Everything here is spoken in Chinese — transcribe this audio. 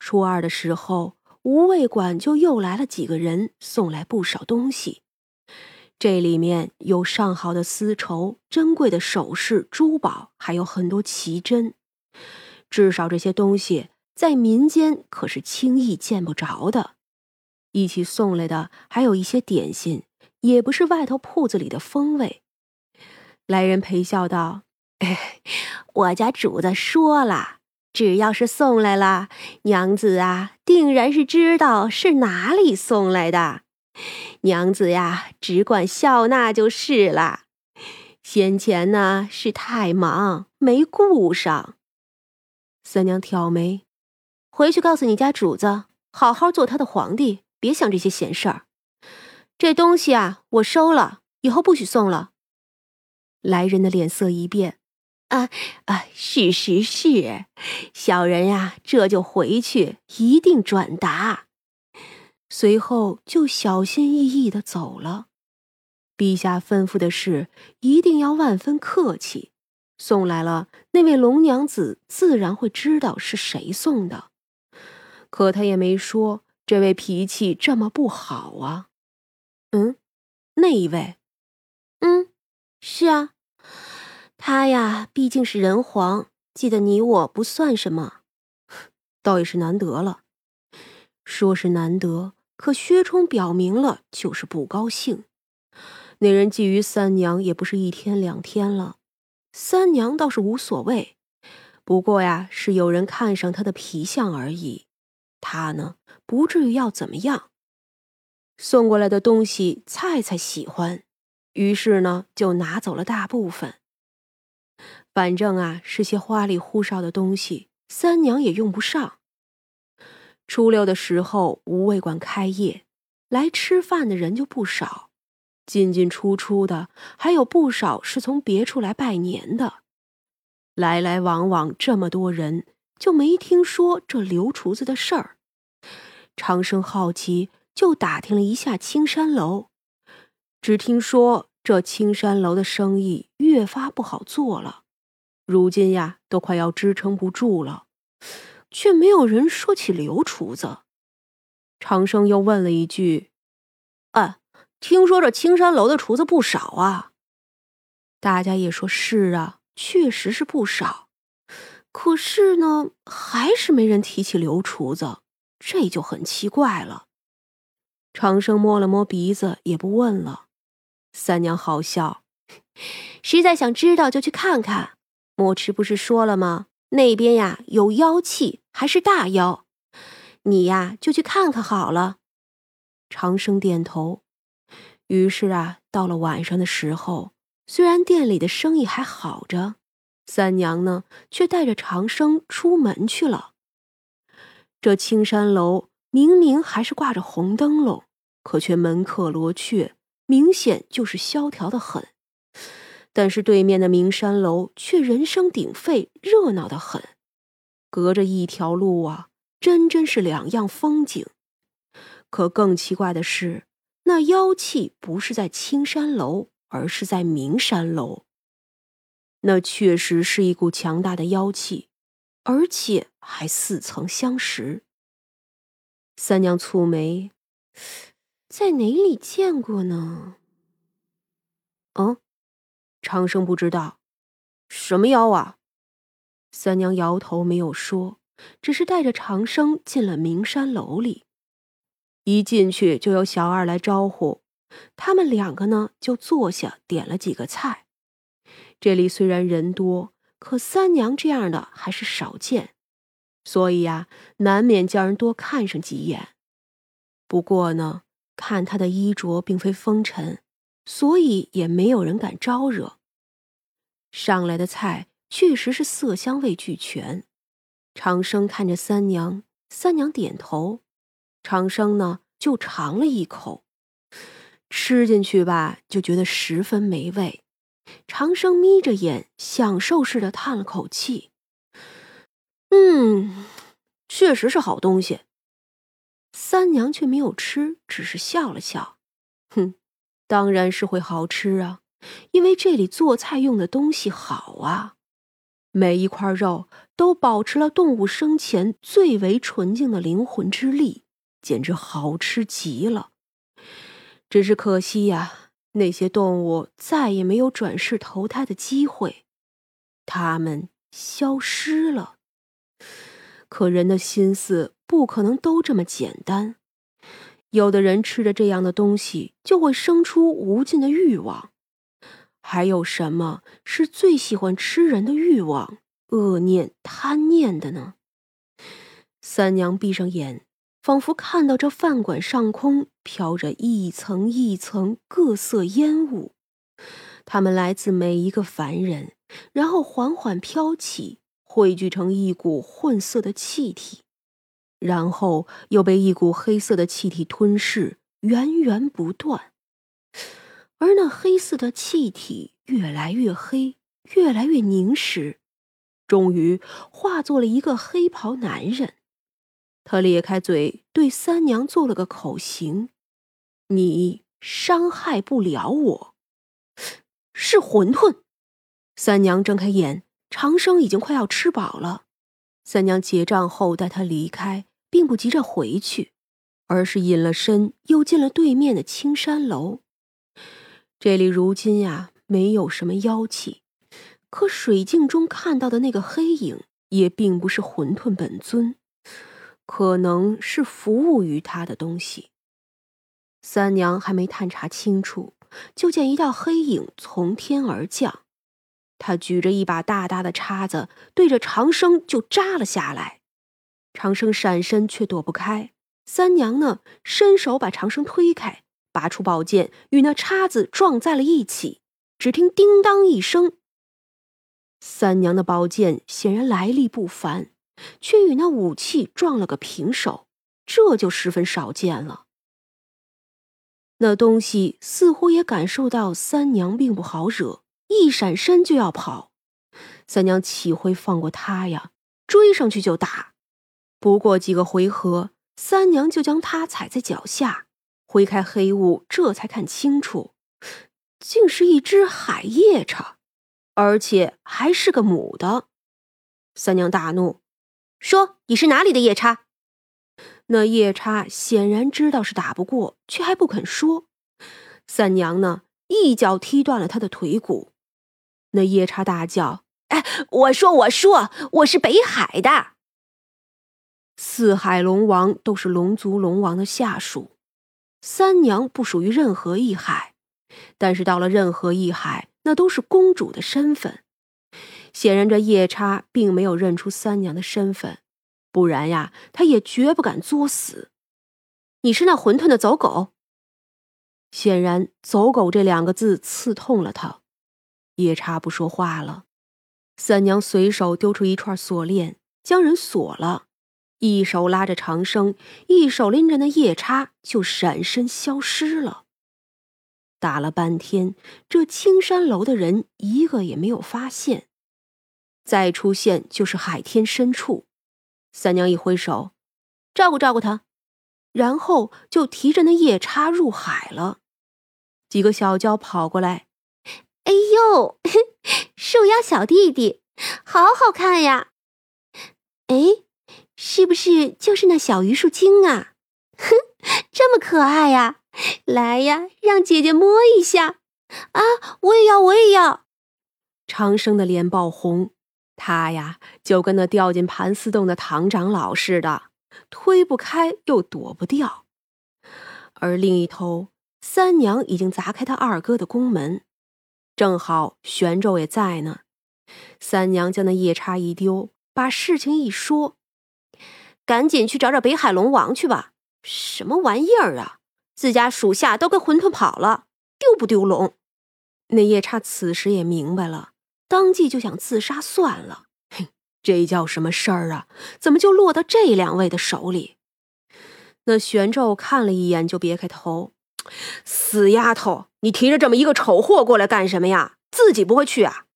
初二的时候，吴卫馆就又来了几个人，送来不少东西。这里面有上好的丝绸、珍贵的首饰、珠宝，还有很多奇珍。至少这些东西在民间可是轻易见不着的。一起送来的还有一些点心，也不是外头铺子里的风味。来人陪笑道：“我家主子说了，只要是送来了，娘子啊，定然是知道是哪里送来的。”娘子呀，只管笑纳就是了。先前呢是太忙，没顾上。三娘挑眉，回去告诉你家主子，好好做他的皇帝，别想这些闲事儿。这东西啊，我收了，以后不许送了。来人的脸色一变，啊啊，是是是，小人呀，这就回去，一定转达。随后就小心翼翼的走了。陛下吩咐的事，一定要万分客气。送来了，那位龙娘子自然会知道是谁送的。可他也没说这位脾气这么不好啊。嗯，那一位？嗯，是啊，他呀，毕竟是人皇，记得你我不算什么，倒也是难得了。说是难得。可薛冲表明了，就是不高兴。那人觊觎三娘也不是一天两天了，三娘倒是无所谓，不过呀，是有人看上他的皮相而已。他呢，不至于要怎么样。送过来的东西，菜菜喜欢，于是呢，就拿走了大部分。反正啊，是些花里胡哨的东西，三娘也用不上。初六的时候，吴卫馆开业，来吃饭的人就不少，进进出出的还有不少是从别处来拜年的。来来往往这么多人，就没听说这刘厨子的事儿。长生好奇，就打听了一下青山楼，只听说这青山楼的生意越发不好做了，如今呀，都快要支撑不住了。却没有人说起刘厨子。长生又问了一句：“哎，听说这青山楼的厨子不少啊？”大家也说是啊，确实是不少。可是呢，还是没人提起刘厨子，这就很奇怪了。长生摸了摸鼻子，也不问了。三娘好笑：“实在想知道，就去看看。墨池不是说了吗？那边呀，有妖气。”还是大妖，你呀就去看看好了。长生点头。于是啊，到了晚上的时候，虽然店里的生意还好着，三娘呢却带着长生出门去了。这青山楼明明还是挂着红灯笼，可却门可罗雀，明显就是萧条的很。但是对面的名山楼却人声鼎沸，热闹的很。隔着一条路啊，真真是两样风景。可更奇怪的是，那妖气不是在青山楼，而是在名山楼。那确实是一股强大的妖气，而且还似曾相识。三娘蹙眉，在哪里见过呢？嗯，长生不知道，什么妖啊？三娘摇头，没有说，只是带着长生进了名山楼里。一进去就有小二来招呼，他们两个呢就坐下，点了几个菜。这里虽然人多，可三娘这样的还是少见，所以呀，难免叫人多看上几眼。不过呢，看他的衣着并非风尘，所以也没有人敢招惹。上来的菜。确实是色香味俱全。长生看着三娘，三娘点头，长生呢就尝了一口，吃进去吧，就觉得十分美味。长生眯着眼，享受似的叹了口气：“嗯，确实是好东西。”三娘却没有吃，只是笑了笑：“哼，当然是会好吃啊，因为这里做菜用的东西好啊。”每一块肉都保持了动物生前最为纯净的灵魂之力，简直好吃极了。只是可惜呀，那些动物再也没有转世投胎的机会，它们消失了。可人的心思不可能都这么简单，有的人吃着这样的东西，就会生出无尽的欲望。还有什么是最喜欢吃人的欲望、恶念、贪念的呢？三娘闭上眼。仿佛看到这饭馆上空飘着一层一层各色烟雾，它们来自每一个凡人，然后缓缓飘起，汇聚成一股混色的气体，然后又被一股黑色的气体吞噬，源源不断。而那黑色的气体越来越黑，越来越凝实，终于化作了一个黑袍男人。他咧开嘴，对三娘做了个口型：“你伤害不了我，是馄饨。”三娘睁开眼，长生已经快要吃饱了。三娘结账后带他离开，并不急着回去，而是隐了身，又进了对面的青山楼。这里如今呀，没有什么妖气，可水镜中看到的那个黑影，也并不是混沌本尊。可能是服务于他的东西。三娘还没探查清楚，就见一道黑影从天而降，他举着一把大大的叉子，对着长生就扎了下来。长生闪身却躲不开，三娘呢，伸手把长生推开，拔出宝剑与那叉子撞在了一起。只听叮当一声，三娘的宝剑显然来历不凡。却与那武器撞了个平手，这就十分少见了。那东西似乎也感受到三娘并不好惹，一闪身就要跑。三娘岂会放过他呀？追上去就打。不过几个回合，三娘就将他踩在脚下，挥开黑雾，这才看清楚，竟是一只海夜叉，而且还是个母的。三娘大怒。说你是哪里的夜叉？那夜叉显然知道是打不过，却还不肯说。三娘呢，一脚踢断了他的腿骨。那夜叉大叫：“哎，我说，我说，我是北海的。四海龙王都是龙族龙王的下属，三娘不属于任何一海，但是到了任何一海，那都是公主的身份。”显然，这夜叉并没有认出三娘的身份，不然呀，他也绝不敢作死。你是那馄饨的走狗。显然，“走狗”这两个字刺痛了他。夜叉不说话了。三娘随手丢出一串锁链，将人锁了，一手拉着长生，一手拎着那夜叉，就闪身消失了。打了半天，这青山楼的人一个也没有发现。再出现就是海天深处，三娘一挥手，照顾照顾他，然后就提着那夜叉入海了。几个小娇跑过来，哎呦，树妖小弟弟，好好看呀！哎，是不是就是那小榆树精啊？哼，这么可爱呀！来呀，让姐姐摸一下啊！我也要，我也要。长生的脸爆红。他呀，就跟那掉进盘丝洞的唐长老似的，推不开又躲不掉。而另一头，三娘已经砸开他二哥的宫门，正好玄咒也在呢。三娘将那夜叉一丢，把事情一说：“赶紧去找找北海龙王去吧！什么玩意儿啊？自家属下都跟馄饨跑了，丢不丢龙？”那夜叉此时也明白了。当即就想自杀算了，哼，这叫什么事儿啊？怎么就落到这两位的手里？那玄咒看了一眼，就别开头：“死丫头，你提着这么一个丑货过来干什么呀？自己不会去啊？”